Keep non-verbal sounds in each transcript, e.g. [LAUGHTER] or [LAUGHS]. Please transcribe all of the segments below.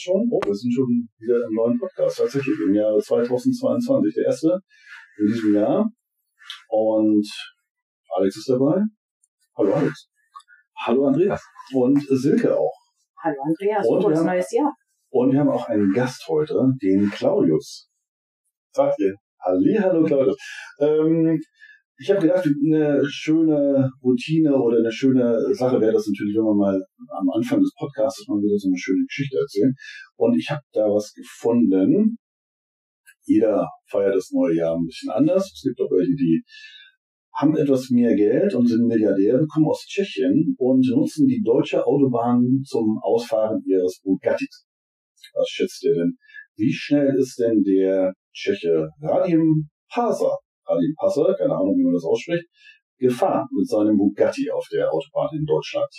jetzt schon. Oh, wir sind schon wieder im neuen Podcast, tatsächlich im Jahr 2022, der erste in diesem Jahr. Und Alex ist dabei. Hallo Alex. Hallo Andreas. Und Silke auch. Hallo Andreas, Und haben- neues Jahr. Und wir haben auch einen Gast heute, den Claudius. Sagt ihr? Halli, hallo Claudius. Ähm, ich habe gedacht, eine schöne Routine oder eine schöne Sache wäre das natürlich, wenn wir mal am Anfang des Podcasts mal wieder so eine schöne Geschichte erzählen. Und ich habe da was gefunden. Jeder feiert das neue Jahr ein bisschen anders. Es gibt auch welche, die haben etwas mehr Geld und sind Milliardäre, kommen aus Tschechien und nutzen die deutsche Autobahn zum Ausfahren ihres Bugattis. Was schätzt ihr denn? Wie schnell ist denn der Tscheche Radim Passer, Radim Passer, keine Ahnung, wie man das ausspricht, gefahren mit seinem Bugatti auf der Autobahn in Deutschland?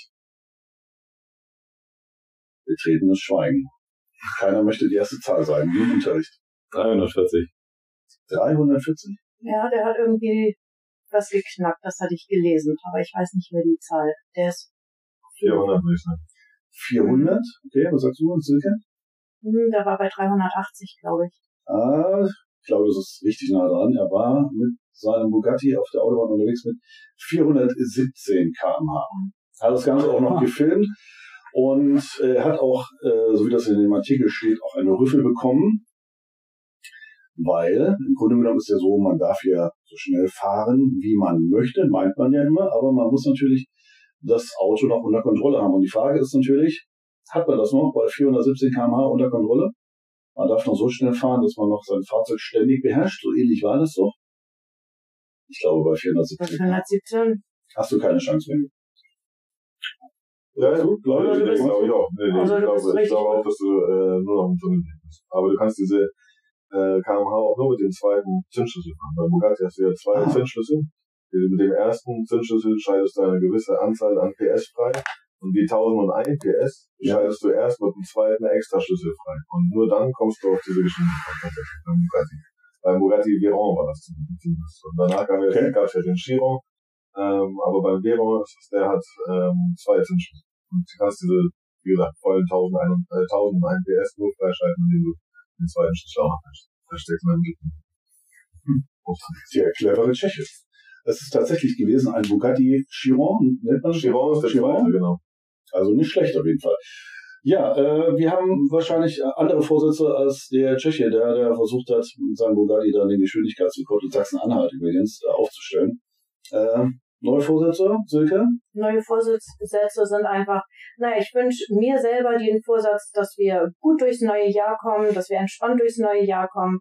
Betretenes Schweigen. Keiner möchte die erste Zahl sein, wie im Unterricht. 340. 340? Ja, der hat irgendwie was geknackt, das hatte ich gelesen, aber ich weiß nicht mehr die Zahl. Der ist 400 würde ich sagen. 400? Okay, was sagst du, Silke? Hm, der war bei 380, glaube ich. Ah, ich glaube, das ist richtig nah dran. Er war mit seinem Bugatti auf der Autobahn unterwegs mit 417 km/h. Hat das Ganze auch noch gefilmt und äh, hat auch, äh, so wie das in dem Artikel steht, auch eine Rüffel bekommen. Weil im Grunde genommen ist ja so, man darf ja so schnell fahren, wie man möchte, meint man ja immer, aber man muss natürlich das Auto noch unter Kontrolle haben. Und die Frage ist natürlich, hat man das noch bei 417 km/h unter Kontrolle? Man darf noch so schnell fahren, dass man noch sein Fahrzeug ständig beherrscht. So ähnlich war das doch. Ich glaube, bei Bei 417 417. hast du keine Chance mehr. Ja, ja, So, glaube ich, ich, glaube ich auch. Nee, nee, Also ich, glaube, ich glaube auch, dass du äh, nur noch im Tunnel bist. Aber du kannst diese äh, kmh auch nur mit dem zweiten Zündschlüssel fahren. Bei Bugatti hast du ja zwei Ah. Zündschlüssel. Mit dem ersten Zündschlüssel schaltest du eine gewisse Anzahl an PS frei. Und die 1001 PS schaltest du erst mit dem zweiten Extraschlüssel frei. Und nur dann kommst du auf diese Geschwindigkeit tatsächlich beim Bugatti. Beim Bugatti Veyron war das zumindest. Und danach gab es Okay. ja den Chiron. Ähm, aber beim Veyron der hat ähm, zwei Zündschlüssel. Und du kannst diese, wie gesagt, vollen 1001 äh, 1001 PS nur freischalten, indem du den zweiten Schlüssel auch noch versteckst. Und dann geht Der clevere Tscheche. Es ist tatsächlich gewesen ein Bugatti Chiron, nennt man das? Chiron ist der Chiron? zweite, genau. Also nicht schlecht auf jeden Fall. Ja, äh, wir haben wahrscheinlich andere Vorsätze als der Tscheche, der, der versucht hat, mit seinem Bugatti dann den Geschwindigkeitsrekord in Sachsen-Anhalt übrigens äh, aufzustellen. Äh, neue Vorsätze, Silke? Neue Vorsätze sind einfach, naja, ich wünsche mir selber den Vorsatz, dass wir gut durchs neue Jahr kommen, dass wir entspannt durchs neue Jahr kommen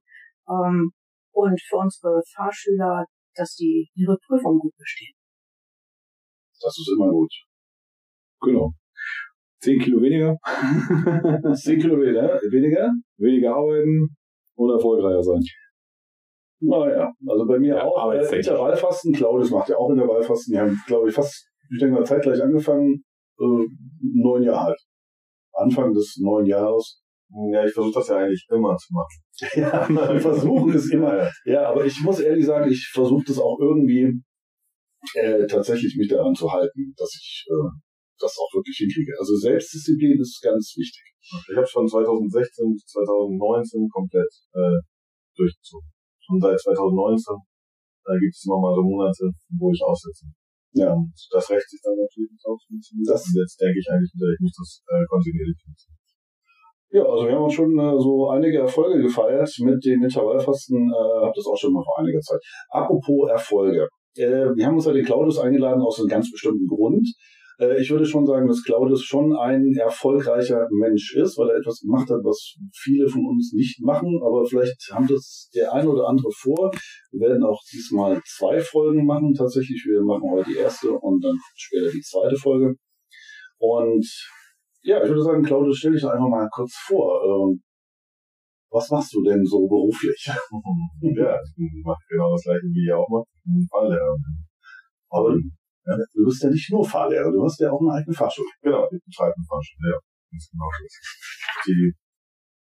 ähm, und für unsere Fahrschüler, dass die ihre Prüfung gut bestehen. Das ist immer gut. Genau. 10 Kilo weniger, [LAUGHS] 10 Kilometer weniger? weniger arbeiten und erfolgreicher sein. Naja, also bei mir Ja, auch. Äh. Intervallfasten, Claudius macht ja auch Intervallfasten. Die haben, glaube ich, fast, ich denke mal, zeitgleich angefangen, äh, neun Jahre alt. Anfang des neuen Jahres. Ja, ich versuche das ja eigentlich immer zu machen. [LAUGHS] Ja, wir versuchen es immer. Ja, Ja, aber ich muss ehrlich sagen, ich versuche das auch irgendwie äh, tatsächlich mich daran zu halten, dass ich äh, das auch wirklich hinkriege. Also Selbstdisziplin ist ganz wichtig. Ich habe von 2016 bis 2019 komplett äh, durchgezogen. Und seit 2019 da gibt es immer mal so Monate, wo ich aussetze. Ja. Und das rächt sich dann natürlich auch ein bisschen. Das- und jetzt denke ich eigentlich wieder, ich muss das äh, kontinuierlich nutzen. Ja, also wir haben uns schon äh, so einige Erfolge gefeiert mit dem Intervallfasten. Äh, hab das auch schon mal vor einiger Zeit. Apropos Erfolge. Äh, wir haben uns ja den Claudius eingeladen aus einem ganz bestimmten Grund. Äh, ich würde schon sagen, dass Claudius schon ein erfolgreicher Mensch ist, weil er etwas gemacht hat, was viele von uns nicht machen. Aber vielleicht haben das der eine oder andere vor. Wir werden auch diesmal zwei Folgen machen. Tatsächlich, wir machen heute die erste und dann später die zweite Folge. Und ja, ich würde sagen, Claudius, stell dich einfach mal kurz vor. Ähm, was machst du denn so beruflich? [LAUGHS] ja, ich mache genau das gleiche wie ihr auch macht. Aber ja, du bist ja nicht nur Fahrlehrer, du hast ja auch eine eigene Fahrschule. Genau, ich betreibe eine Fahrschule, ja. Ganz genau das. Die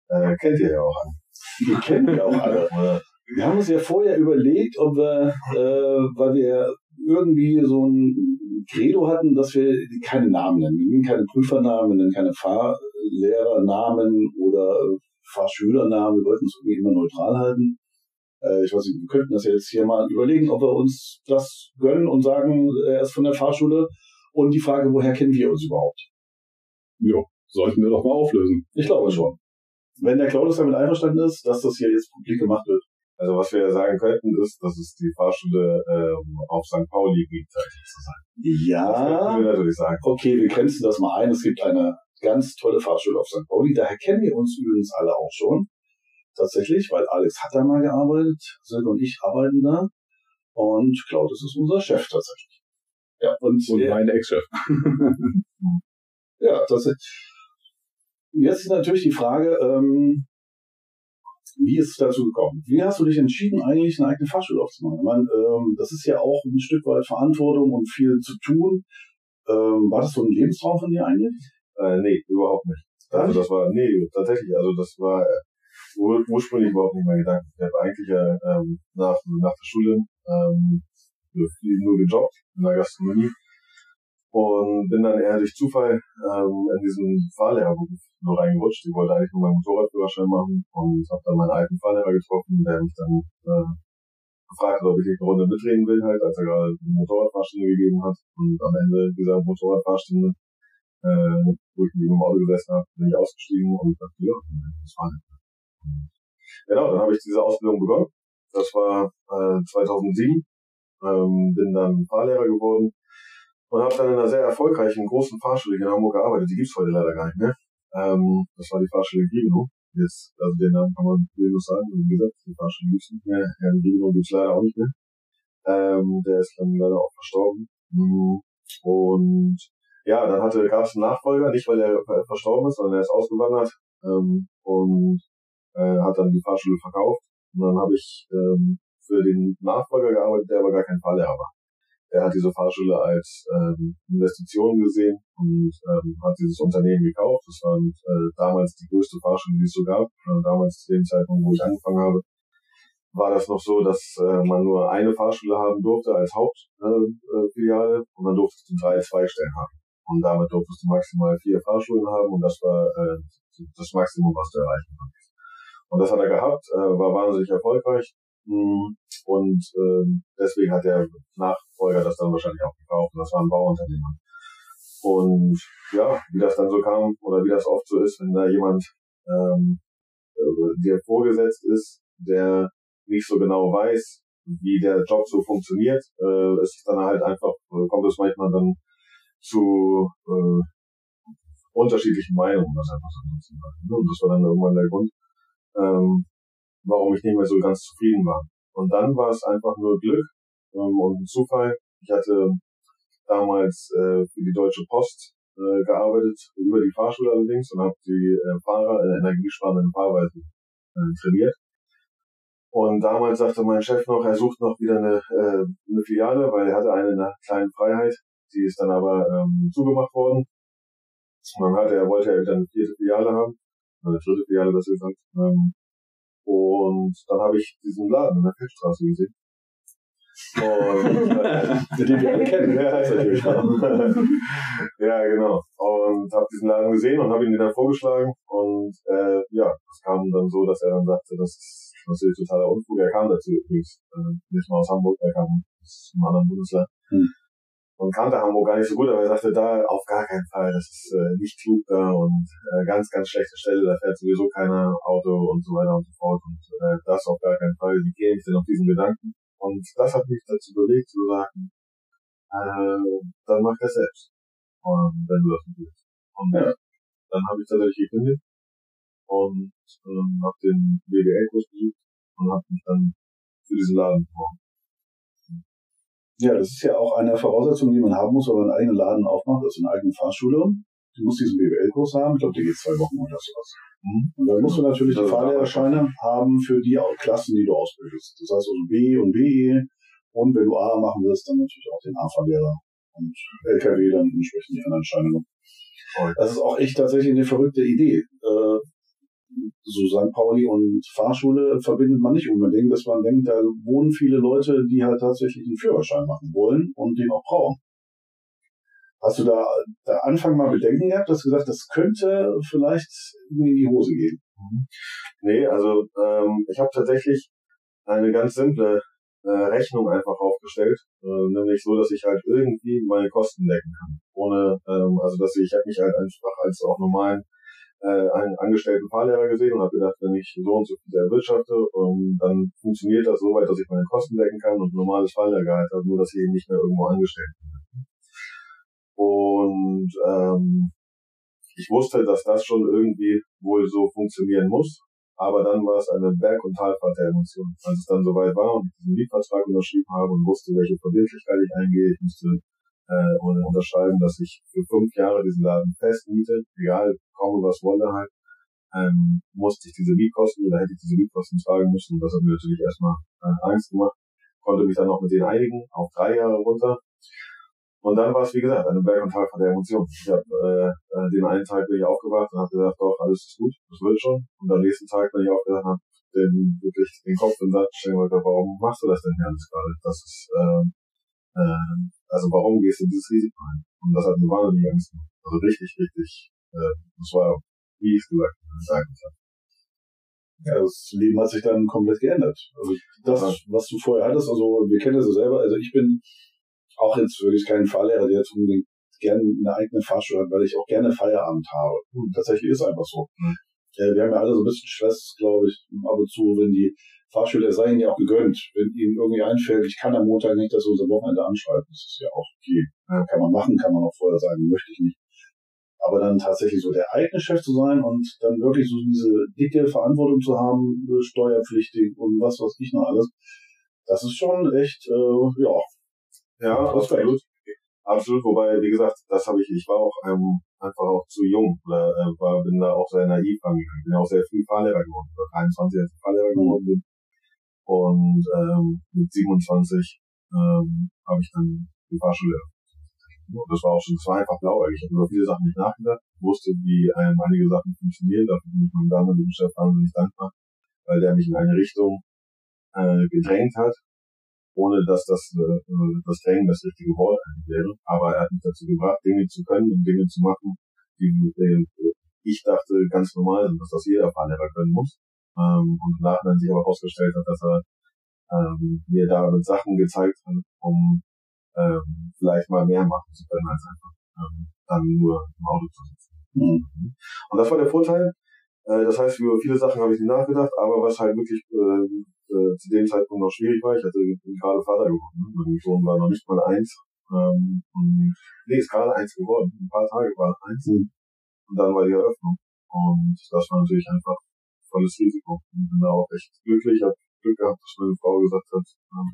äh, kennt ihr ja auch alle. Die kennen wir auch alle. Wir haben uns ja vorher überlegt, ob wir, äh, weil wir irgendwie so ein Credo hatten, dass wir keine Namen nennen. Wir nennen keine Prüfernamen, wir nennen keine Fahr Lehrernamen oder Fahrschülernamen. Wir wollten es irgendwie immer neutral halten. Äh, ich weiß nicht, wir könnten das jetzt hier mal überlegen, ob wir uns das gönnen und sagen, er ist von der Fahrschule. Und die Frage, woher kennen wir uns überhaupt? Ja, sollten wir doch mal auflösen. Ich glaube schon. Wenn der Claudius damit einverstanden ist, dass das hier jetzt publik gemacht wird. Also was wir ja sagen könnten, ist, dass es die Fahrschule ähm, auf St. Pauli gibt, sozusagen. Ja. Das könnten wir natürlich sagen. Okay, wir grenzen das mal ein. Es gibt eine ganz tolle Fahrschule auf St. Pauli. Daher kennen wir uns übrigens alle auch schon. Tatsächlich, weil Alex hat da mal gearbeitet, Silke und ich arbeiten da. Und Claudius ist unser Chef tatsächlich. Ja, und, Und der- mein Ex-Chef. [LAUGHS] Ja, das ist, jetzt ist natürlich die Frage, ähm, wie ist es dazu gekommen? Wie hast du dich entschieden, eigentlich eine eigene Fahrschule aufzumachen? Ich meine, ähm, das ist ja auch ein Stück weit Verantwortung und viel zu tun. Ähm, war das so ein Lebenstraum von dir eigentlich? Äh, nee, überhaupt nicht. Also das war, nee, tatsächlich, also das war äh, ur ursprünglich überhaupt nicht mein Gedanke. Ich habe eigentlich ja ähm, nach, nach der Schule ähm, nur gejobbt in der Gastronomie und bin dann eher durch Zufall ähm, in diesen Fahrlehrerberuf nur reingerutscht. Ich wollte eigentlich nur meinen Motorradführerschein machen und habe dann meinen alten Fahrlehrer getroffen, der mich dann äh, gefragt hat, ob ich nicht eine Runde mitreden will, halt, als er gerade eine Motorradfahrstunde gegeben hat. Und am Ende dieser Motorradfahrstunde äh, wo ich mit ihm im Auto gesessen habe, bin ich ausgestiegen und dachte, ja, das war nicht. Genau, dann habe ich diese Ausbildung begonnen. Das war äh, 2007. Ähm, bin dann Fahrlehrer geworden und habe dann in einer sehr erfolgreichen großen Fahrschule hier in Hamburg gearbeitet. Die gibt's heute leider gar nicht mehr. Ähm, das war die Fahrschule Grigno. Jetzt, also den Namen kann man willos sagen. Wie gesagt, die Fahrschule gibt's nicht mehr. Herrn Grigno gibt's leider auch nicht mehr. Ähm, der ist dann leider auch verstorben. Mm, Und ja, dann hatte gab es einen Nachfolger, nicht weil er äh, verstorben ist, sondern er ist ausgewandert ähm, und äh, hat dann die Fahrschule verkauft. Und dann habe ich ähm, für den Nachfolger gearbeitet, der aber gar kein Fahrlehrer war. Er hat diese Fahrschule als ähm, Investition gesehen und ähm, hat dieses Unternehmen gekauft. Das war äh, damals die größte Fahrschule, die es so gab. Äh, damals zu dem Zeitpunkt, wo ich angefangen habe, war das noch so, dass äh, man nur eine Fahrschule haben durfte als Hauptfiliale äh, Filiale und dann durftest du drei Zweigstellen haben. Und damit durftest du maximal vier Fahrschulen haben und das war äh, das Maximum, was du erreichen konntest. Und das hat er gehabt, äh, war wahnsinnig erfolgreich. Mm, Und ähm, deswegen hat der Nachfolger das dann wahrscheinlich auch gekauft. Und das war ein Bauunternehmer. Und ja, wie das dann so kam oder wie das oft so ist, wenn da jemand ähm, äh, dir vorgesetzt ist, der nicht so genau weiß, wie der Job so funktioniert, äh, ist es dann halt einfach, äh, kommt es manchmal dann zu äh, unterschiedlichen Meinungen, das einfach so zu sagen. Und das war dann irgendwann der Grund, ähm, warum ich nicht mehr so ganz zufrieden war. Und dann war es einfach nur Glück ähm, und ein Zufall. Ich hatte damals äh, für die Deutsche Post äh, gearbeitet, über die Fahrschule allerdings, und habe die äh, Fahrer in energiesparenden Fahrweisen äh, trainiert. Und damals sagte mein Chef noch, er sucht noch wieder eine, äh, eine Filiale, weil er hatte eine in der kleinen Freiheit. Die ist dann aber ähm, zugemacht worden. Dann hatte er, wollte er wieder eine vierte Filiale haben. Eine dritte Filiale, besser gesagt. Ähm, und dann habe ich diesen Laden in der Feldstraße gesehen. Und äh, Den wir alle kennen. [LAUGHS] ja, tatsächlich. [LAUGHS] ja, genau. Und habe diesen Laden gesehen und habe ihn dann vorgeschlagen. Und äh, ja, es kam dann so, dass er dann sagte, das ist natürlich totaler Unfug. Er kam dazu übrigens, äh, nicht mal aus Hamburg, er kam aus einem anderen Bundesland. Hm. Und kannte Hamburg gar nicht so gut, aber er sagte, da auf gar keinen Fall, das ist äh, nicht klug da und äh, ganz, ganz schlechte Stelle, da fährt sowieso keiner Auto und so weiter und so fort. Und äh, das auf gar keinen Fall. Wie käme ich denn auf diesen Gedanken? Und das hat mich dazu bewegt zu sagen, äh, dann mach das selbst. Und wenn du das nicht willst. Und Ja. dann habe ich tatsächlich gekündigt und ähm, habe den BWL-Kurs besucht und habe mich dann für diesen Laden beworben. Ja, das ist ja auch eine Voraussetzung, die man haben muss, wenn man einen eigenen Laden aufmacht, also eine eigene Fahrschule. Du musst diesen BWL-Kurs haben, ich glaube, der geht zwei Wochen oder sowas. Und dann musst du natürlich die ist Fahrlehrerscheine haben für die Klassen, die du ausbildest. Das heißt also B und BE und wenn du A machen willst, dann natürlich auch den A-Fahrlehrer und LKW dann entsprechend die anderen Scheine noch. Das ist auch echt tatsächlich eine verrückte Idee. Äh, so St. Pauli und Fahrschule verbindet man nicht unbedingt, dass man denkt, da wohnen viele Leute, die halt tatsächlich einen Führerschein machen wollen und den auch brauchen. Hast du da, da Anfang mal Bedenken gehabt, dass du gesagt das könnte vielleicht in die Hose gehen? Nee, also ähm, ich habe tatsächlich eine ganz simple äh, Rechnung einfach aufgestellt, äh, nämlich so, dass ich halt irgendwie meine Kosten decken kann. Ohne, ähm, also dass ich, ich habe mich halt einfach als auch normalen äh, einen angestellten Fahrlehrer gesehen und habe gedacht, wenn ich so und so viel erwirtschafte, um, dann funktioniert das so weit, dass ich meine Kosten decken kann und ein normales Fahrlehrergehalt habe, nur dass ich eben nicht mehr irgendwo angestellt bin. Und ähm, ich wusste, dass das schon irgendwie wohl so funktionieren muss. Aber dann war es eine Berg- und Talfahrt der Emotionen. Als es dann soweit war und ich diesen Mietvertrag unterschrieben habe und wusste, welche Verbindlichkeit ich eingehe, ich musste äh, unterschreiben, dass ich für fünf Jahre diesen Laden fest miete, egal, komme was wolle halt, ähm, musste ich diese Mietkosten oder hätte ich diese Mietkosten tragen müssen. Und das hat mir natürlich erstmal äh, Angst gemacht. Konnte mich dann noch mit denen einigen, auf drei Jahre runter. Und dann war es, wie gesagt, eine Berg- und Talfahrt der Emotionen. Ich habe äh, äh, den einen Tag bin ich aufgewacht und habe gesagt, doch, alles ist gut, das wird schon. Und am nächsten Tag bin ich aufgewacht und habe den, wirklich den Kopf in den Satz stellen wollte, warum machst du das denn hier alles gerade? Das ist, äh, äh, also warum gehst du dieses Risiko ein? Und das hat mir wahnsinnig Angst gemacht. Also richtig, richtig, äh, das war, wie ich es gesagt habe, ja, das Leben hat sich dann komplett geändert. Also das, was du vorher hattest, also wir kennen das ja selber, also ich bin auch jetzt wirklich kein Fahrlehrer, der jetzt unbedingt gerne eine eigene Fahrschule hat, weil ich auch gerne Feierabend habe. Und tatsächlich ist einfach so. Mhm. Äh, wir haben ja alle so ein bisschen Stress, glaube ich, ab und zu, wenn die Fahrschule, es sei ihnen ja auch gegönnt, wenn ihnen irgendwie einfällt, ich kann am Montag nicht das unser Wochenende anschreiben, das ist ja auch okay. Ja. Kann man machen, kann man auch vorher sagen, möchte ich nicht. Aber dann tatsächlich so der eigene Chef zu sein und dann wirklich so diese dicke Verantwortung zu haben, steuerpflichtig und was weiß ich noch alles, das ist schon echt, äh, ja, ja, absolut. Absolut, wobei, wie gesagt, das habe ich, ich war auch ähm, einfach auch zu jung, oder äh, war, bin da auch sehr naiv angegangen. Bin auch sehr früh Fahrlehrer geworden, war 23, als ich Fahrlehrer geworden bin. Und ähm, mit 27 ähm, habe ich dann die Fahrschule das war auch schon, das war einfach blauäugig. Ich habe über viele Sachen nicht nachgedacht, wusste, wie ähm, einige Sachen funktionieren. Dafür bin ich meinem damaligen Chef wahnsinnig dankbar, weil der mich in eine Richtung äh, gedrängt hat, ohne dass das, äh, das Training das richtige Wort wäre. Aber er hat mich dazu gebracht, Dinge zu können und Dinge zu machen, die äh, ich dachte ganz normal sind, dass das jeder Fahrlehrer können muss. Ähm, und im Nachhinein sich aber herausgestellt hat, dass er ähm, mir damit Sachen gezeigt hat, um ähm, vielleicht mal mehr machen zu können, als einfach ähm, dann nur im Auto zu sitzen. Mhm. Und das war der Vorteil. Äh, das heißt, über viele Sachen habe ich nicht nachgedacht, aber was halt wirklich äh, äh, zu dem Zeitpunkt noch schwierig war. Ich hatte gerade Vater geworden. Ne? Mein Sohn war noch nicht mal eins. Ähm, und, nee, ist gerade eins geworden. Ein paar Tage war eins. Mhm. Und dann war die Eröffnung. Und das war natürlich einfach volles Risiko. Und bin da auch echt glücklich. Ich habe Glück gehabt, dass meine Frau gesagt hat, ähm,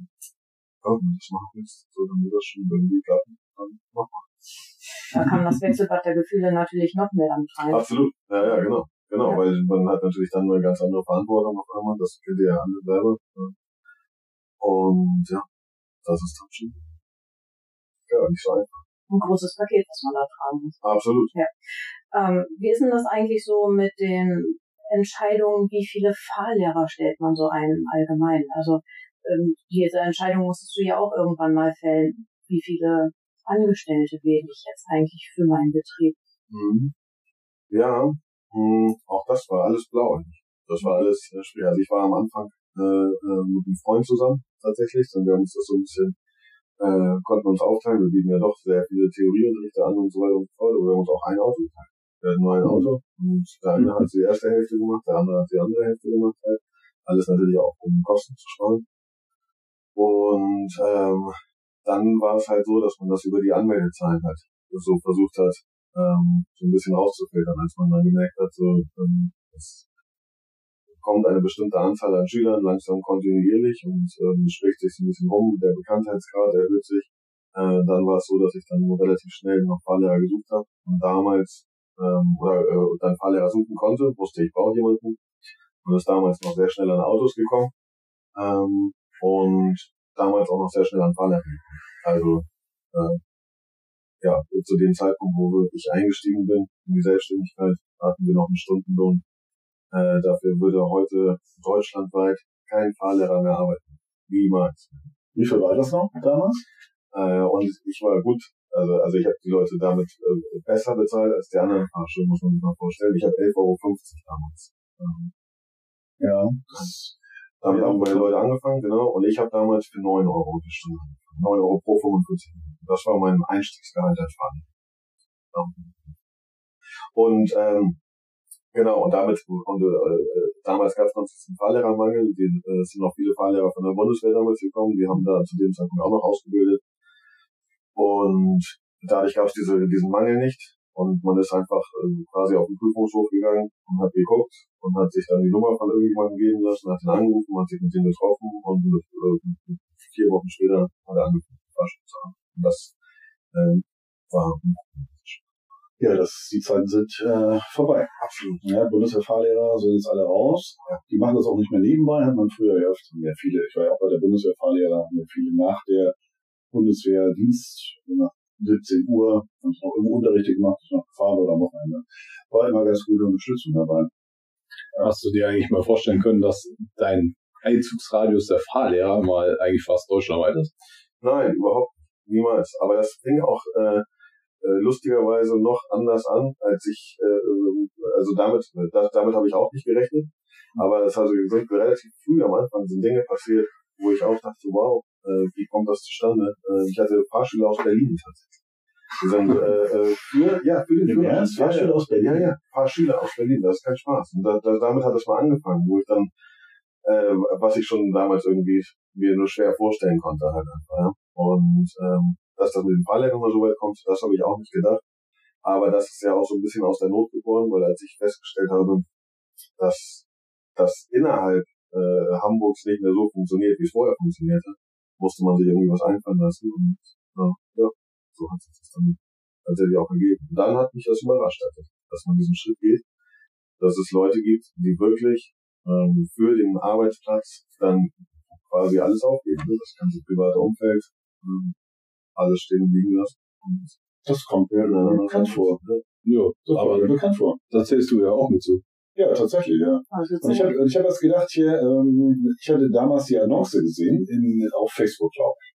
ja, wenn du das machen willst, so dann wird das schon irgendwie klappen, dann mach mal. Da kam das Wechselbad der Gefühle natürlich noch mehr damit rein. Absolut, ja, ja, genau. Genau, ja. weil man hat natürlich dann eine ganz andere Verantwortung auf einmal, das ihr ja alle selber. Und ja, das ist dann schon ja, nicht so einfach. Ein großes Paket, was man da tragen muss. Absolut. Ja. Ähm, wie ist denn das eigentlich so mit den Entscheidungen, wie viele Fahrlehrer stellt man so ein im Allgemeinen? Also ähm, diese Entscheidung musstest du ja auch irgendwann mal fällen. Wie viele Angestellte wähle ich jetzt eigentlich für meinen Betrieb? Mhm. Ja, hm, auch das war alles blau eigentlich. Das war alles äh, schwer. Also ich war am Anfang äh, äh, mit einem Freund zusammen tatsächlich, und wir haben uns das so ein bisschen äh, konnten uns aufteilen. Wir bieten ja doch sehr viele Theorieunterrichte an und so weiter und so fort. Aber wir haben uns auch ein Auto geteilt. Wir hatten nur ein Auto und der eine hat die erste Hälfte gemacht, der andere hat die andere Hälfte gemacht. Halt. Alles natürlich auch, um Kosten zu sparen. Und ähm, dann war es halt so, dass man das über die Anmeldezahlen halt so versucht hat, ähm, so ein bisschen rauszufiltern, als man dann gemerkt hat, so ähm, es kommt eine bestimmte Anzahl an Schülern langsam kontinuierlich und ähm, spricht sich so ein bisschen rum, der Bekanntheitsgrad erhöht sich. Äh, dann war es so, dass ich dann relativ schnell noch Fahrlehrer gesucht habe und damals ähm, oder äh, dann Fahrlehrer suchen konnte, wusste ich brauche jemanden und ist damals noch sehr schnell an Autos gekommen ähm, und damals auch noch sehr schnell an Fahrlehrer. Also äh, ja, zu dem Zeitpunkt, wo ich eingestiegen bin in die Selbstständigkeit, hatten wir noch einen Stundenlohn. Äh, dafür würde heute deutschlandweit kein Fahrlehrer mehr arbeiten. Niemals. Wie viel war das noch damals? Äh, und ich war gut, Also, also ich habe die Leute damit äh, besser bezahlt als die anderen Fahrschulen, muss man sich mal vorstellen. Ich habe 11,50 Euro damals. Ähm, Ja. damit haben meine Leute angefangen, genau. Und ich habe damals für 9 Euro die Stunde angefangen. 9 Euro pro 45 Minuten. Das war mein Einstiegsgehalt als Fahrer. Und ähm, genau, und damit, und äh, damals gab es noch diesen Fahrlehrermangel, den, äh, sind noch viele Fahrlehrer von der Bundeswehr damals gekommen, die haben da zu dem Zeitpunkt auch noch ausgebildet. Und dadurch gab es diese, diesen Mangel nicht. Und man ist einfach äh, quasi auf den Prüfungshof gegangen und hat geguckt und hat sich dann die Nummer von irgendjemandem geben lassen, hat ihn angerufen, hat sich mit dem getroffen und äh, vier Wochen später hat er angefangen, Fahrstuhl zu haben. Und das äh, war Ja, das, die Zeiten sind äh, vorbei. absolut. Ja, Bundeswehrfahrlehrer sind jetzt alle raus. Die machen das auch nicht mehr nebenbei, hat man früher ja öfter mehr viele. Ich war ja auch bei der Bundeswehrfahrlehrer, haben ja viele nach der Bundeswehrdienst, nach 17 Uhr, haben es noch im Unterricht gemacht, noch gefahren oder am Wochenende. War immer ganz gute Unterstützung dabei. Hast du dir eigentlich mal vorstellen können, dass dein Einzugsradius der Fahrlehrer mal eigentlich fast deutschlandweit ist? Nein, überhaupt niemals. Aber das fing auch äh, äh, lustigerweise noch anders an, als ich, äh, äh, also damit, das, damit habe ich auch nicht gerechnet. Aber es also sind relativ früh am Anfang sind Dinge passiert, wo ich auch dachte, wow, äh, wie kommt das zustande? Äh, ich hatte Fahrschüler aus Berlin tatsächlich. Die sind äh, äh, für, ja, für den Führerschein. Ernst? Fahrschüler aus Berlin? Ja, ja, Fahrschüler aus Berlin, das ist kein Spaß. Und da, da, damit hat es mal angefangen, wo ich dann, äh, was ich schon damals irgendwie mir nur schwer vorstellen konnte halt einfach. Ja. Und ähm, dass das mit dem Fahrlehrer mal so weit kommt, das habe ich auch nicht gedacht. Aber das ist ja auch so ein bisschen aus der Not geboren, weil als ich festgestellt habe, dass das innerhalb äh, Hamburgs nicht mehr so funktioniert, wie es vorher funktionierte, musste man sich irgendwie was einfallen lassen. Und ja, ja so hat sich das dann tatsächlich auch ergeben. Und dann hat mich das überrascht, dass man diesen Schritt geht, dass es Leute gibt, die wirklich ähm, für den Arbeitsplatz dann quasi alles aufgeben. Ne? Das ganze private Umfeld, ähm, alles stehen und liegen lassen. Und Das kommt mir Ja, bekannt vor. Ja, Das kommt mir aber bekannt vor. da zählst du ja auch mit zu. Ja, tatsächlich, ja. Also Und ich habe ich hab was gedacht hier, ähm, ich hatte damals die Annonce gesehen in, auf Facebook, glaube ich.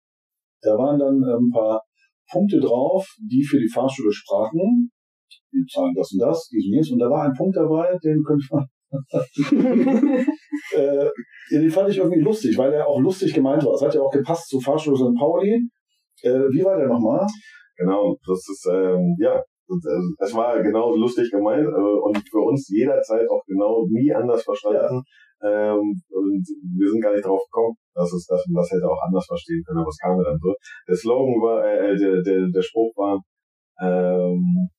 Da waren dann äh, ein paar Punkte drauf, die für die Fahrschule sprachen. Wir zahlen das und das, dies und jenes. Und da war ein Punkt dabei, den könnte man. [LAUGHS] äh, den fand ich irgendwie lustig, weil er auch lustig gemeint war. Es hat ja auch gepasst zu Fahrschule St. Pauli. Äh, wie war der nochmal? Genau, das ist, ähm, ja, und, äh, es war genau lustig gemeint äh, und für uns jederzeit auch genau nie anders verstanden. Ähm, und wir sind gar nicht drauf gekommen, dass es dass man das hätte auch anders verstehen können, aber es kam mir dann so. Der Slogan war, äh, äh, der, der, der Spruch war, ähm,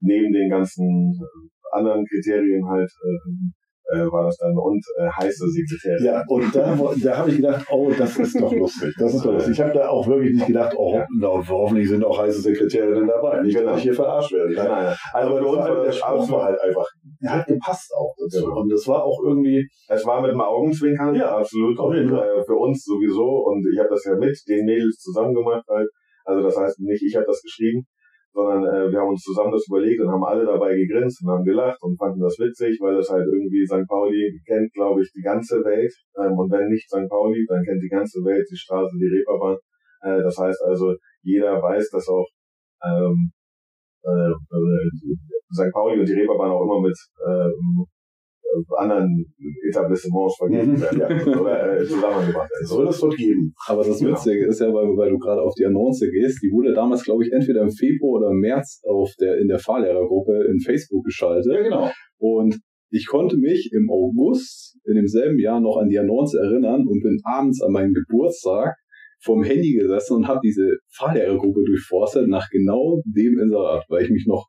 neben den ganzen anderen Kriterien halt, äh, äh, war das dann und äh, heiße Sekretärin. Ja, und da, [LAUGHS] da habe ich gedacht, oh, das ist doch [LAUGHS] lustig. Das ist doch lustig. Ich habe da auch wirklich nicht gedacht, oh, na, hoffentlich sind auch heiße Sekretärinnen dabei. Nicht, Genau. dass ich hier verarscht werde. Nein, nein. Also für uns war war, der Spruch war halt einfach, er hat gepasst auch dazu. Genau. Und das war auch irgendwie, Es war mit dem Augenzwinkern, Ja, absolut. auf jeden Fall. Äh, für uns sowieso. Und ich habe das ja mit den Mädels zusammen gemacht. Halt. Also das heißt nicht, ich habe das geschrieben, sondern äh, wir haben uns zusammen das überlegt und haben alle dabei gegrinst und haben gelacht und fanden das witzig, weil das halt irgendwie St. Pauli kennt, glaube ich, die ganze Welt. Ähm, und wenn nicht St. Pauli, dann kennt die ganze Welt die Straße, die Reeperbahn. Äh, das heißt also, jeder weiß, dass auch ähm, äh, äh, St. Pauli und die Reeperbahn auch immer mit ähm, äh, anderen Etablissements verglichen Mhm, werden ja. oder äh, zusammengebracht werden. soll es dort geben. Aber das Genau. Witzige ist ja, weil, weil du gerade auf die Annonce gehst, die wurde damals, glaube ich, entweder im Februar oder im März auf der, in der Fahrlehrergruppe in Facebook geschaltet. Ja, genau. Und ich konnte mich im August in demselben Jahr noch an die Annonce erinnern und bin abends an meinem Geburtstag vom Handy gesessen und habe diese Fahrlehrergruppe durchforstet nach genau dem Inserat, weil ich mich noch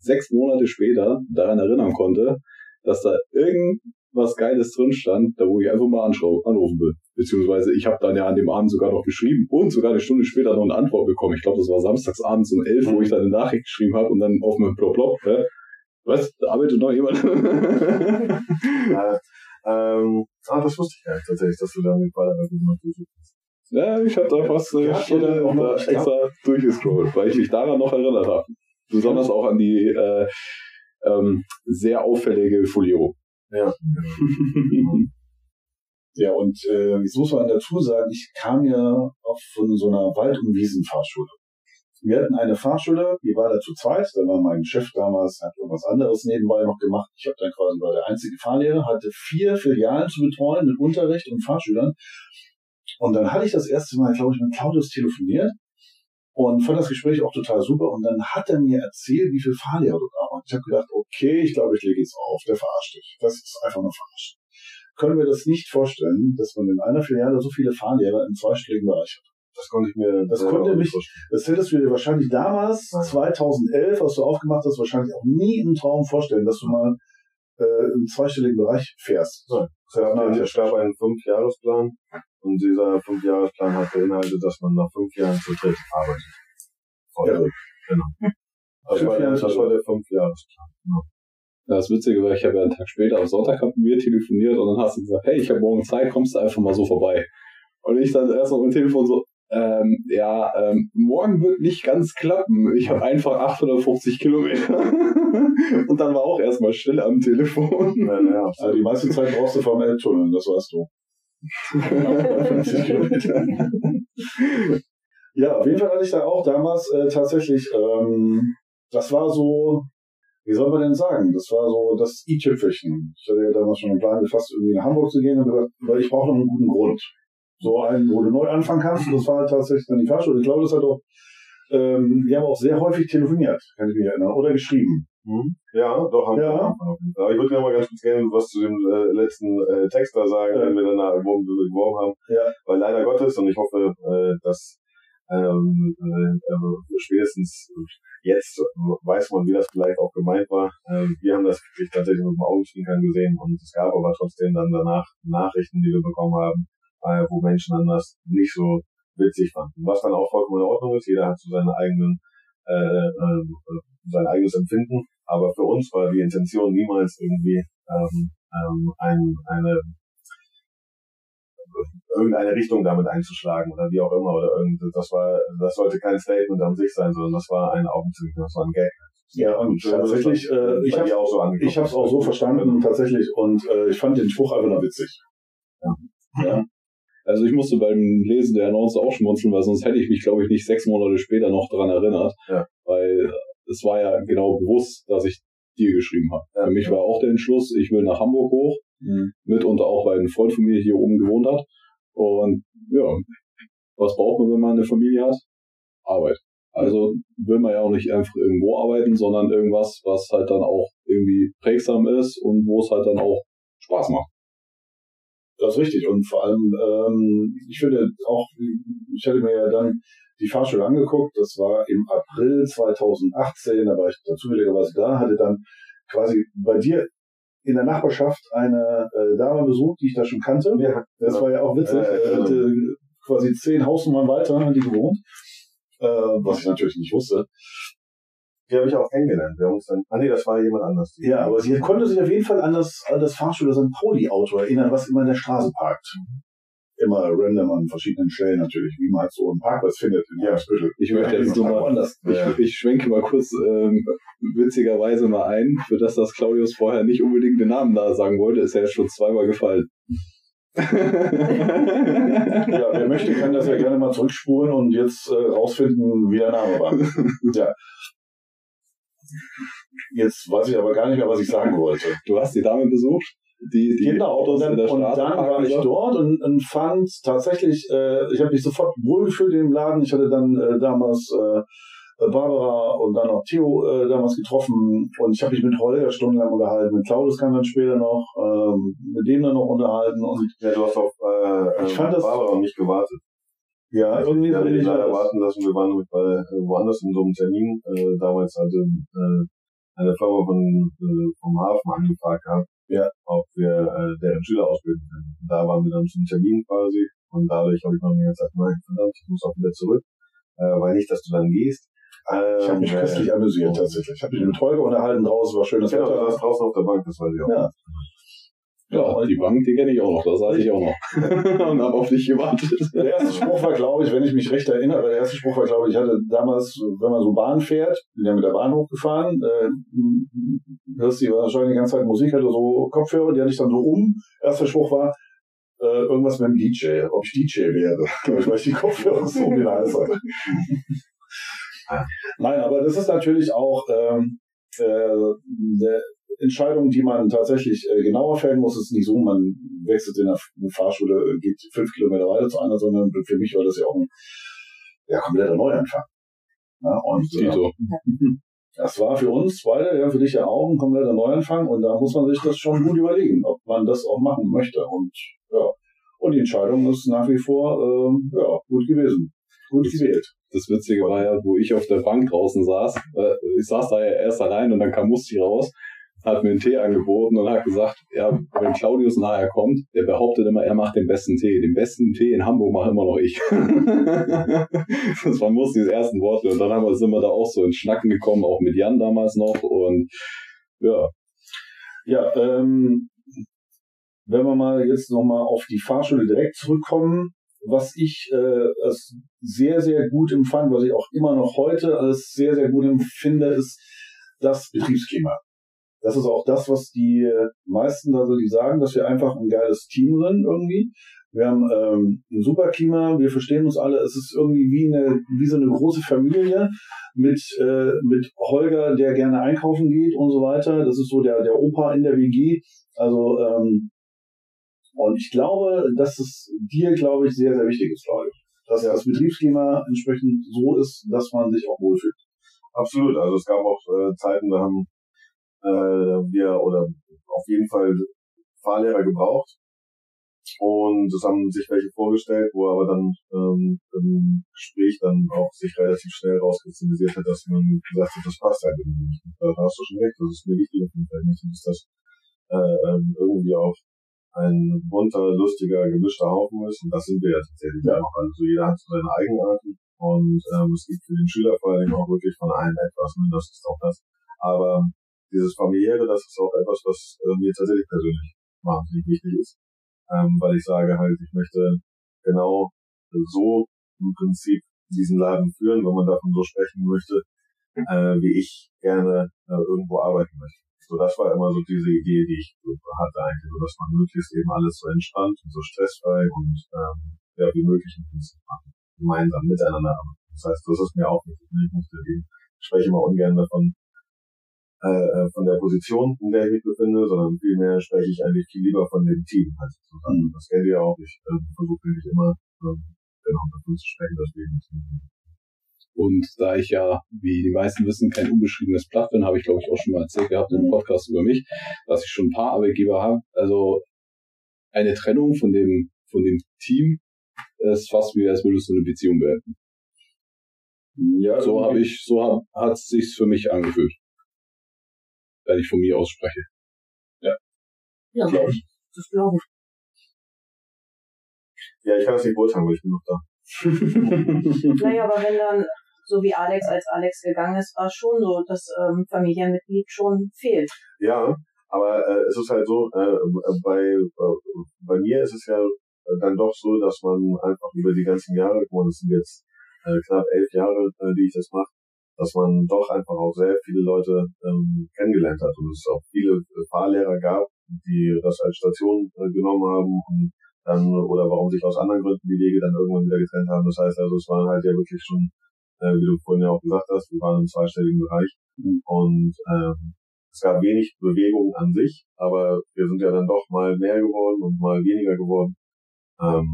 sechs Monate später daran erinnern konnte, dass da irgendwas Geiles drin stand, da wo ich einfach mal anrufen will. Beziehungsweise ich habe dann ja an dem Abend sogar noch geschrieben und sogar eine Stunde später noch eine Antwort bekommen. Ich glaube, das war samstags abends um elf, wo ich dann eine Nachricht geschrieben habe und dann auf meinem Plop Plop, hä? was, da arbeitet noch jemand? [LAUGHS] Äh, ähm, ah, das wusste ich gar nicht tatsächlich, dass du da den Fall gemacht hast. ja, ich habe da fast eine Ja, Stunde noch- da extra durchgescrollt, weil ich mich daran noch erinnert habe. Besonders auch an die äh, ähm, sehr auffällige Folio. Ja. [LAUGHS] Ja, und äh, jetzt muss man dazu sagen, ich kam ja auch von so einer Wald- und Wiesenfahrschule. Wir hatten eine Fahrschule, die war da zu zweit. Da war mein Chef damals, hat irgendwas anderes nebenbei noch gemacht. Ich habe dann quasi war der einzige Fahrlehrer, hatte vier Filialen zu betreuen mit Unterricht und Fahrschülern. Und dann hatte ich das erste Mal, glaube ich, mit Claudius telefoniert und fand das Gespräch auch total super. Und dann hat er mir erzählt, wie viel Fahrlehrer dort arbeiten. Ich habe gedacht, okay, ich glaube, ich lege jetzt auf, der verarscht dich. Das ist einfach nur verarscht. Können wir das nicht vorstellen, dass man in einer Filiale so viele Fahrlehrer im zweistelligen Bereich hat? Das konnte ich mir Das konnte mich, nicht vorstellen. das hättest du dir wahrscheinlich damals, Nein. 2011, was du aufgemacht hast, wahrscheinlich auch nie im Traum vorstellen, dass du mal äh, im zweistelligen Bereich fährst. Nein. Es gab, es gab einen Fünfjahresplan und dieser Fünfjahresplan hat beinhaltet, dass man nach fünf Jahren zu dritt arbeitet. Voll. Irre. Genau. [LAUGHS] Das Fünf Jahre das war der Fünfjahresplan. Genau. Das Witzige war, ich habe ja einen Tag später, am Sonntag hatten wir telefoniert und dann hast du gesagt, hey, ich habe morgen Zeit, kommst du einfach mal so vorbei. Und ich dann erst noch im Telefon so, ähm, ja, ähm, morgen wird nicht ganz klappen. Ich habe einfach 850 Kilometer. [LAUGHS] und dann war auch erstmal still am Telefon. Ja, ja, Also die meiste Zeit brauchst du vom Elbtunnel, das weißt du. [LAUGHS] 50 Kilometer. [LAUGHS] ja, auf jeden Fall hatte ich da auch damals äh, tatsächlich, ähm, das war so, wie soll man denn sagen, das war so das i-Tüpfelchen. Ich hatte ja damals schon einen Plan gefasst, irgendwie nach Hamburg zu gehen und gesagt, weil ich brauche noch einen guten Grund. So einen, wo du neu anfangen kannst. Und das war halt tatsächlich dann die Fahrschule. Ich glaube, das hat auch, ähm, wir haben auch sehr häufig telefoniert, kann ich mich erinnern, oder geschrieben. Mhm. Ja, doch, haben Ja. wir. Aber ich würde mal ganz kurz gerne was zu dem äh, letzten äh, Text da sagen, Ja. den wir danach geworben haben. Ja. Weil leider Gottes, und ich hoffe, äh, dass ähm, äh, spätestens jetzt weiß man, wie das vielleicht auch gemeint war. Ähm, wir haben das wirklich tatsächlich mit dem Augenzwinkern gesehen und es gab aber trotzdem dann danach Nachrichten, die wir bekommen haben, äh, wo Menschen dann das nicht so witzig fanden. Was dann auch vollkommen in Ordnung ist, jeder hat so seine eigenen äh, äh, sein eigenes Empfinden, aber für uns war die Intention niemals irgendwie ähm, ähm, ein, eine irgendeine Richtung damit einzuschlagen oder wie auch immer oder irgend das war das sollte kein Statement an sich sein, sondern das war ein Augenzwinkern, das war ein Gag. Ja, und tatsächlich, äh, ich habe so. Ich habe es auch so verstanden, tatsächlich, und äh, ich fand den Spruch einfach nur witzig. Ja. Also ich musste beim Lesen der Annonce auch schmunzeln, weil sonst hätte ich mich, glaube ich, nicht sechs Monate später noch dran erinnert. Ja. Weil es war ja genau bewusst, dass ich dir geschrieben habe. Ja. Für mich war auch der Entschluss, ich will nach Hamburg hoch, Mhm. mitunter auch, weil eine Freund von mir hier oben gewohnt hat. Und ja, was braucht man, wenn man eine Familie hat? Arbeit. Also will man ja auch nicht einfach irgendwo arbeiten, sondern irgendwas, was halt dann auch irgendwie prägsam ist und wo es halt dann auch Spaß macht. Das ist richtig. Und vor allem, ähm, ich finde auch, ich hatte mir ja dann die Fahrschule angeguckt, das war im April 2018, da war ich zufälligerweise da, hatte dann quasi bei dir in der Nachbarschaft eine äh, Dame besucht, die ich da schon kannte. Ja, Das genau. war ja auch witzig. Ja, ja, Äh, genau. quasi zehn Hausnummern weiter hat die gewohnt. Äh, was ich natürlich nicht wusste. Die habe ich auch kennengelernt. Wir haben uns dann, ah nee, das war jemand anders. Ja, aber sie konnte sich auf jeden Fall an das, an das Fahrschule St. Pauli-Auto erinnern, was immer in der Straße parkt. Immer random an verschiedenen Stellen natürlich, wie man halt so einen Parkplatz findet in Ja. Ich möchte jetzt nur mal anders. Ja. Ich, ich schwenke mal kurz ähm, witzigerweise mal ein, für das das Claudius vorher nicht unbedingt den Namen da sagen wollte, ist ja jetzt schon zweimal gefallen. Ja, wer möchte, kann das ja gerne mal zurückspulen und jetzt äh, rausfinden, wie der Name war. Ja. Jetzt weiß ich aber gar nicht mehr, was ich sagen wollte. Du hast die Dame besucht, die die Genau, Autos und dann, in der und Straße dann war ich dort und, und fand tatsächlich, äh, ich habe mich sofort wohlgefühlt in dem Laden. Ich hatte dann äh, damals äh, Barbara und dann auch Theo äh, damals getroffen und ich habe mich mit Holger stundenlang unterhalten. Mit Claudius kam dann später noch, ähm, mit dem dann noch unterhalten und Ja, du hast auf äh, Ich äh, fand das- Barbara und mich gewartet. ja, irgendwie dich ich leider das- warten lassen. Wir waren nämlich bei, äh, woanders in so einem Termin. Äh, damals hatte äh, eine Firma von, äh, vom Hafen angefragt gehabt, Ja. ob wir äh, deren Schüler ausbilden können. Und da waren wir dann zum Termin quasi. Und dadurch habe ich noch die ganze Zeit gemeint, verdammt, ich muss auch wieder zurück. Äh, weil nicht, dass du dann gehst. Ähm, Ich habe mich äh, köstlich amüsiert tatsächlich. Ich habe mich mit Holger unterhalten draußen, war schönes Genau, du Wetter. saßt draußen auf der Bank, das weiß ich auch. Ja. Ja, die Bank, die kenne ich auch noch, da saß ich auch noch. [LAUGHS] und habe auf dich gewartet. Der erste Spruch war, glaube ich, wenn ich mich recht erinnere, der erste Spruch war, glaube ich, ich hatte damals, wenn man so Bahn fährt, bin ja mit der Bahn hochgefahren, äh, hörst du wahrscheinlich die ganze Zeit Musik, hatte so Kopfhörer, die hatte ich dann so um. Erster Spruch war, äh, irgendwas mit dem DJ, ob ich DJ wäre. [LAUGHS] Weil ich die Kopfhörer so um den Hals hatte. Nein, aber das ist natürlich auch ähm, äh, eine Entscheidung, die man tatsächlich äh, genauer fällen muss. Es ist nicht so, man wechselt in eine Fahrschule, geht fünf Kilometer weiter zu einer, sondern für mich war das ja auch ein ja, kompletter Neuanfang. Ja, und äh, [LAUGHS] das war für uns beide, ja, für dich ja auch ein kompletter Neuanfang und da muss man sich das schon gut überlegen, ob man das auch machen möchte. Und ja, und die Entscheidung ist nach wie vor äh, ja, gut gewesen. Gut gewählt. Das Witzige war ja, wo ich auf der Bank draußen saß, äh, ich saß da ja erst allein und dann kam Musti raus hat mir einen Tee angeboten und hat gesagt, ja, wenn Claudius nachher kommt, der behauptet immer, er macht den besten Tee. Den besten Tee in Hamburg mache immer noch ich. [LAUGHS] das waren Mustis ersten Worte. Und dann haben wir, sind wir da auch so ins Schnacken gekommen, auch mit Jan damals noch. Und ja. Ja, ähm, wenn wir mal jetzt nochmal auf die Fahrschule direkt zurückkommen, was ich äh, als sehr, sehr gut empfand, was ich auch immer noch heute als sehr, sehr gut empfinde, ist das Betriebsklima. Das ist auch das, was die meisten also die sagen, dass wir einfach ein geiles Team sind irgendwie. Wir haben ähm, ein super Klima, wir verstehen uns alle. Es ist irgendwie wie eine wie so eine große Familie mit äh, mit Holger, der gerne einkaufen geht und so weiter. Das ist so der der Opa in der WG. Also ähm, und ich glaube, dass es dir, glaube ich, sehr sehr wichtig ist, glaube ich, dass ja. das Betriebsklima entsprechend so ist, dass man sich auch wohlfühlt. Absolut. Also es gab auch äh, Zeiten, da haben äh, wir oder auf jeden Fall Fahrlehrer gebraucht. Und es haben sich welche vorgestellt, wo aber dann ähm, im Gespräch dann auch sich relativ schnell rauskristallisiert hat, dass man gesagt hat, das passt halt irgendwie nicht. Da hast du schon recht, das ist mir wichtig auf jeden Fall nicht. Und dass das äh, ähm, irgendwie auch ein bunter, lustiger, gemischter Haufen ist. Und das sind wir ja tatsächlich ja. auch. Also jeder hat so seine Eigenarten. Und ähm, es gibt für den Schüler vor allem auch wirklich von allen etwas. Und das ist auch das. Aber dieses familiäre, das ist auch etwas, was äh, mir tatsächlich persönlich wahnsinnig wichtig ist, ähm, weil ich sage halt, ich möchte genau so im Prinzip diesen Laden führen, wenn man davon so sprechen möchte, äh, wie ich gerne äh, irgendwo arbeiten möchte. So, das war immer so diese Idee, die ich hatte eigentlich, so dass man möglichst eben alles so entspannt und so stressfrei und ähm, ja, wie möglich im Prinzip machen, gemeinsam miteinander arbeiten. Das heißt, das ist mir auch wichtig. Ich möchte eben, ich spreche immer ungern davon, äh, äh, von der Position, in der ich mich befinde, sondern vielmehr spreche ich eigentlich viel lieber von dem Team halt sozusagen. Mhm. Das kennt ihr ja auch. Ich äh, versuche wirklich immer äh, genau davon zu sprechen, sind. Und da ich ja, wie die meisten wissen, kein unbeschriebenes Blatt bin, habe ich glaube ich auch schon mal erzählt gehabt im Podcast über mich, dass ich schon ein paar Arbeitgeber habe. Also eine Trennung von dem, von dem Team ist fast wie als würdest du eine Beziehung beenden. Ja, so habe ich, so hat es sich für mich angefühlt wenn ich von mir aus spreche. Ja. Ja, glaube ich. Das glaube ich. Ja, ich kann das nicht beurteilen, weil ich bin noch da. [LAUGHS] naja, aber wenn dann, so wie Alex als Alex gegangen ist, war es schon so, dass ähm, Familienmitglied schon fehlt. Ja, aber äh, es ist halt so, äh, bei, äh, bei mir ist es ja dann doch so, dass man einfach über die ganzen Jahre, guck mal, das sind jetzt äh, knapp elf Jahre, äh, die ich das mache, dass man doch einfach auch sehr viele Leute ähm, kennengelernt hat und es auch viele äh, Fahrlehrer gab, die das als Station äh, genommen haben und dann oder warum sich aus anderen Gründen die Wege dann irgendwann wieder getrennt haben. Das heißt also, es waren halt ja wirklich schon, äh, wie du vorhin ja auch gesagt hast, wir waren im zweistelligen Bereich mhm. und ähm, es gab wenig Bewegung an sich, aber wir sind ja dann doch mal mehr geworden und mal weniger geworden. Ähm,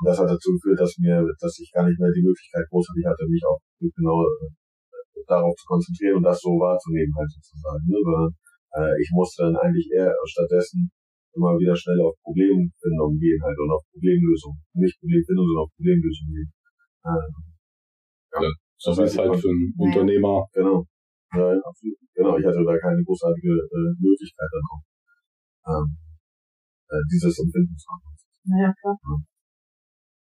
und das hat dazu geführt, dass mir, dass ich gar nicht mehr die Möglichkeit großartig hatte, mich auch genau darauf zu konzentrieren und das so wahrzunehmen halt sozusagen. Ne? Sondern äh, ich musste dann eigentlich eher stattdessen immer wieder schnell auf Problemfindung gehen halt und auf Problemlösung. Nicht Problemfindung, sondern auf Problemlösung gehen. Äh, ja, das, das ist halt für einen Unternehmer. Genau. Ja, absolut. Genau, ich hatte da keine großartige äh, Möglichkeit dann auch, ähm, äh, dieses Empfinden zu haben. Ja, klar. Ja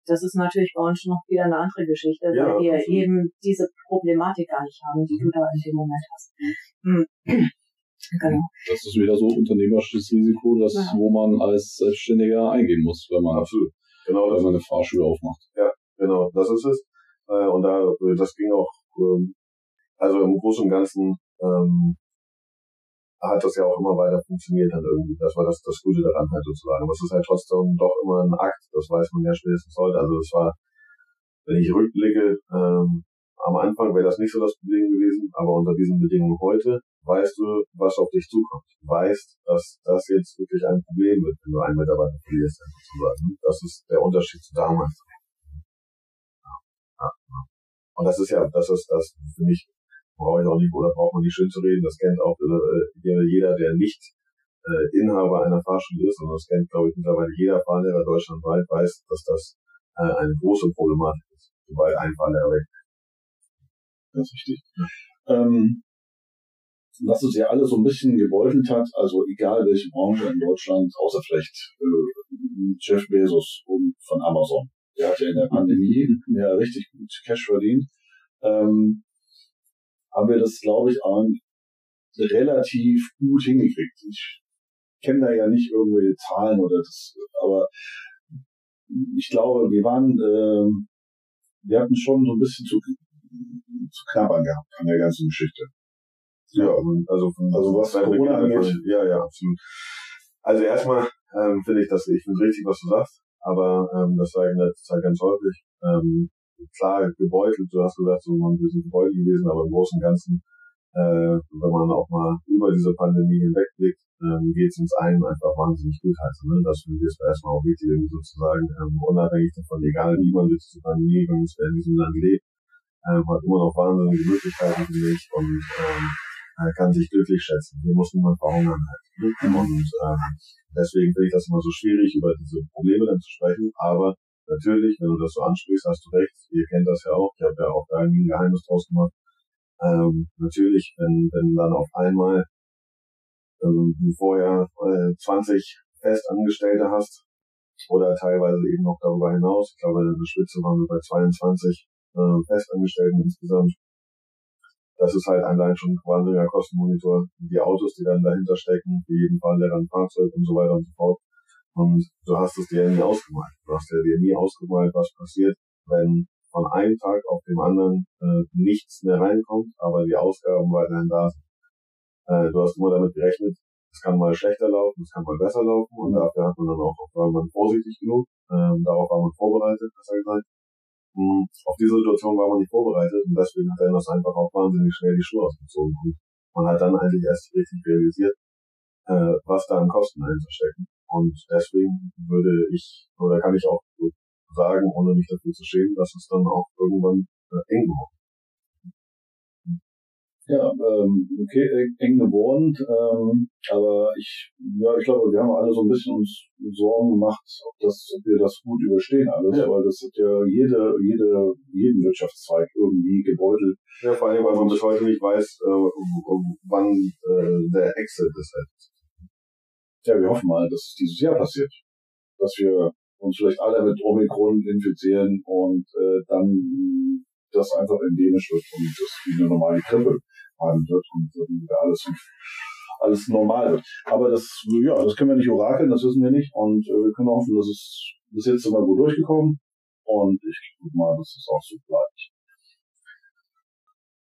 das ist natürlich bei uns noch wieder eine andere Geschichte, ja, weil wir absolut. eben diese Problematik gar nicht haben, die mhm. du da in dem Moment hast. Mhm. [CLEARS THROAT] Genau. Das ist wieder so unternehmerisches Risiko, das, ja. wo man als Selbstständiger eingehen muss, wenn man, absolut. Genau, wenn man eine Fahrschule aufmacht. Ja, genau, das ist es. Äh, und da, das ging auch, ähm, also im Großen und Ganzen, ähm, hat das ja auch immer weiter funktioniert dann irgendwie. Das war das, das Gute daran halt sozusagen. Aber es ist halt trotzdem doch immer ein Akt, das weiß man ja spätestens heute. Also es war, wenn ich rückblicke, ähm, am Anfang wäre das nicht so das Problem gewesen, aber unter diesen Bedingungen heute weißt du, was auf dich zukommt. Weißt, dass das jetzt wirklich ein Problem wird, wenn du einen Mitarbeiter verlierst, sozusagen. Das ist der Unterschied zu damals. Und das ist ja, das ist das für mich, brauche ich auch nicht, oder braucht man nicht schön zu reden, das kennt auch äh, jeder, der nicht äh, Inhaber einer Fahrschule ist, und das kennt, glaube ich, mittlerweile jeder Fahrlehrer deutschlandweit, weiß, dass das äh, eine große Problematik ist, sobald ein Fahrlehrer weg ganz wichtig. Ähm, was uns ja alle so ein bisschen gebeutelt hat, also egal welche Branche in Deutschland, außer vielleicht äh, Jeff Bezos und von Amazon. Der hat ja in der Pandemie ja richtig gut Cash verdient. Ähm, haben wir das, glaube ich, auch relativ gut hingekriegt. Ich kenne da ja nicht irgendwelche Zahlen oder das, aber ich glaube, wir waren, äh, wir hatten schon so ein bisschen zu zu knabbern gehabt an der ganzen Geschichte. Ja, also, von, also was Corona angeht. Ja, ja, absolut. Also erstmal ähm, finde ich das, ich finde richtig, was du sagst, aber ähm, das sage ich in letzter Zeit ganz häufig. Ähm, klar, gebeutelt, du hast gesagt, so, man, wir sind gebeutelt gewesen, aber im Großen und Ganzen, äh, wenn man auch mal über diese Pandemie hinwegblickt, ähm, geht es uns allen einfach wahnsinnig gut heißen. Ne? Das finde ich erstmal auch wichtig, sozusagen, ähm, unabhängig davon, egal wie man durch diese Pandemie bei uns in diesem Land lebt, ähm, hat immer noch wahnsinnige Möglichkeiten für mich und ähm, er kann sich glücklich schätzen. Hier muss niemand verhungern halt. Mhm. Und ähm, deswegen finde ich das immer so schwierig, über diese Probleme dann zu sprechen. Aber natürlich, wenn du das so ansprichst, hast du recht. Ihr kennt das ja auch. Ich habe ja auch da ein Geheimnis draus gemacht. Ähm, natürlich, wenn, wenn dann auf einmal ähm, vorher äh, 20 Festangestellte hast oder teilweise eben noch darüber hinaus, ich glaube, in der Spitze waren wir bei 22 äh, Festangestellten insgesamt. Das ist halt allein schon ein wahnsinniger Kostenmonitor. Die Autos, die dann dahinter stecken, für jeden Fahrlehrer ein Fahrzeug und so weiter und so fort. Und du hast es dir ja nie ausgemalt. Du hast ja dir nie ausgemalt, was passiert, wenn von einem Tag auf dem anderen äh, nichts mehr reinkommt, aber die Ausgaben weiterhin da sind. Äh, du hast immer damit gerechnet, es kann mal schlechter laufen, es kann mal besser laufen und dafür hat man dann auch, war man vorsichtig genug, ähm, darauf war man vorbereitet, besser gesagt. Hm, auf diese Situation war man nicht vorbereitet und deswegen hat er das einfach auch wahnsinnig schnell die Schuhe ausgezogen. Und man hat dann eigentlich erst richtig realisiert, äh, was da an Kosten dahinter stecken. Und deswegen würde ich, oder kann ich auch sagen, ohne mich dafür zu schämen, dass es dann auch irgendwann äh, eng geworden ja, ähm, okay, eng geworden. Ähm, aber ich, ja, ich glaube, wir haben alle so ein bisschen uns Sorgen gemacht, ob das, ob wir das gut überstehen alles, ja. weil das hat ja jede, jede, jeden Wirtschaftszweig irgendwie gebeutelt. Ja, vor allem, weil man bis heute nicht weiß, äh, wann äh, der Exit ist. Ja, wir hoffen mal, dass es dieses Jahr passiert. Dass wir uns vielleicht alle mit Omikron infizieren und äh, dann das einfach endemisch wird und das wie eine normale Grippe haben wird und wieder alles, alles normal wird. Aber das, ja, das können wir nicht orakeln, das wissen wir nicht und äh, wir können hoffen, dass es bis jetzt immer gut durchgekommen und ich guck mal, dass es auch so bleibt.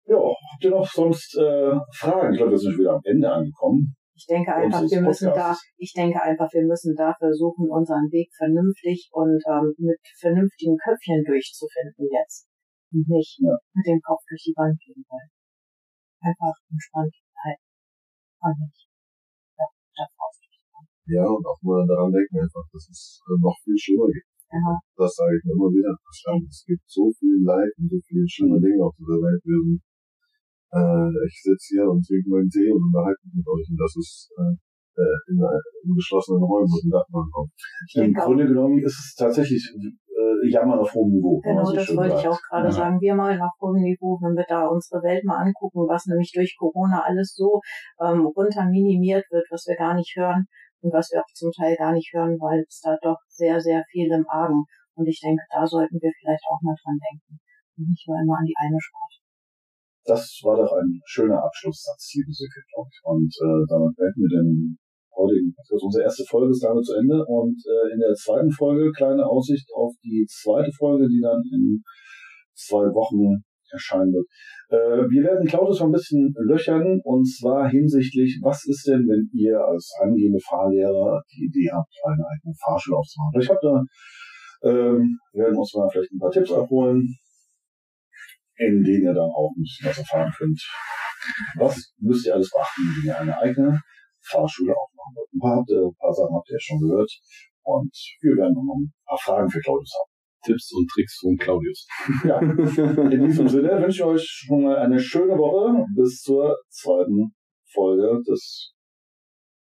Ja, habt ihr noch sonst äh, Fragen? Ich glaube, wir sind schon wieder am Ende angekommen. Ich denke einfach, wir müssen da, ich denke einfach, wir müssen da versuchen, unseren Weg vernünftig und ähm, mit vernünftigen Köpfchen durchzufinden jetzt. Und nicht ja. mit dem Kopf durch die Wand gehen wollen einfach entspannt halten. Und nicht ja, und auch mal daran denken einfach, dass es äh, noch viel schlimmer gibt. Ja. Das sage ich mir immer wieder. Es gibt so viel Leid und so viele schlimme Dinge auf dieser Welt. Wir sind, äh, ich sitze hier und trinke meinen Tee und unterhalte mich mit euch und das ist äh, äh in, in geschlossenen Räumen, wo die Dachmann kommt. Im Grunde genommen ist es tatsächlich äh, jammern auf hohem Niveau. Genau, so das wollte sagt. ich auch gerade ja. sagen. Wir malen auf hohem Niveau, wenn wir da unsere Welt mal angucken, was nämlich durch Corona alles so ähm, runter minimiert wird, was wir gar nicht hören und was wir auch zum Teil gar nicht hören, weil es da doch sehr, sehr viel im Argen. Und ich denke, da sollten wir vielleicht auch mal dran denken. Und nicht nur immer an die eine Sport. Das war doch ein schöner Abschlusssatz, Silke, glaube ich. Und äh, damit beenden wir den heutigen Also unsere erste Folge ist damit zu Ende und äh, in der zweiten Folge kleine Aussicht auf die zweite Folge, die dann in zwei Wochen erscheinen wird. Äh, wir werden Claudius noch ein bisschen löchern und zwar hinsichtlich, was ist denn, wenn ihr als angehende Fahrlehrer die Idee habt, eine eigene Fahrschule aufzumachen. Ich habe da, ähm, wir werden uns mal vielleicht ein paar Tipps abholen. In denen ihr dann auch ein bisschen was erfahren könnt. Was müsst ihr alles beachten, wenn ihr eine eigene Fahrschule aufmachen wollt? Ein paar, habt ihr, ein paar Sachen habt ihr ja schon gehört. Und wir werden noch ein paar Fragen für Claudius haben. Tipps und Tricks von Claudius. [LAUGHS] Ja, in diesem Sinne wünsche ich euch schon mal eine schöne Woche bis zur zweiten Folge des,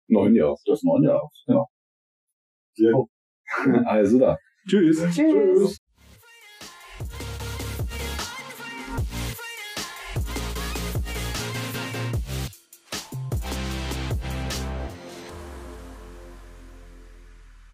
Neun Jahre. des neuen Jahres. Genau. Sehr gut. Also da. Tschüss. Tschüss.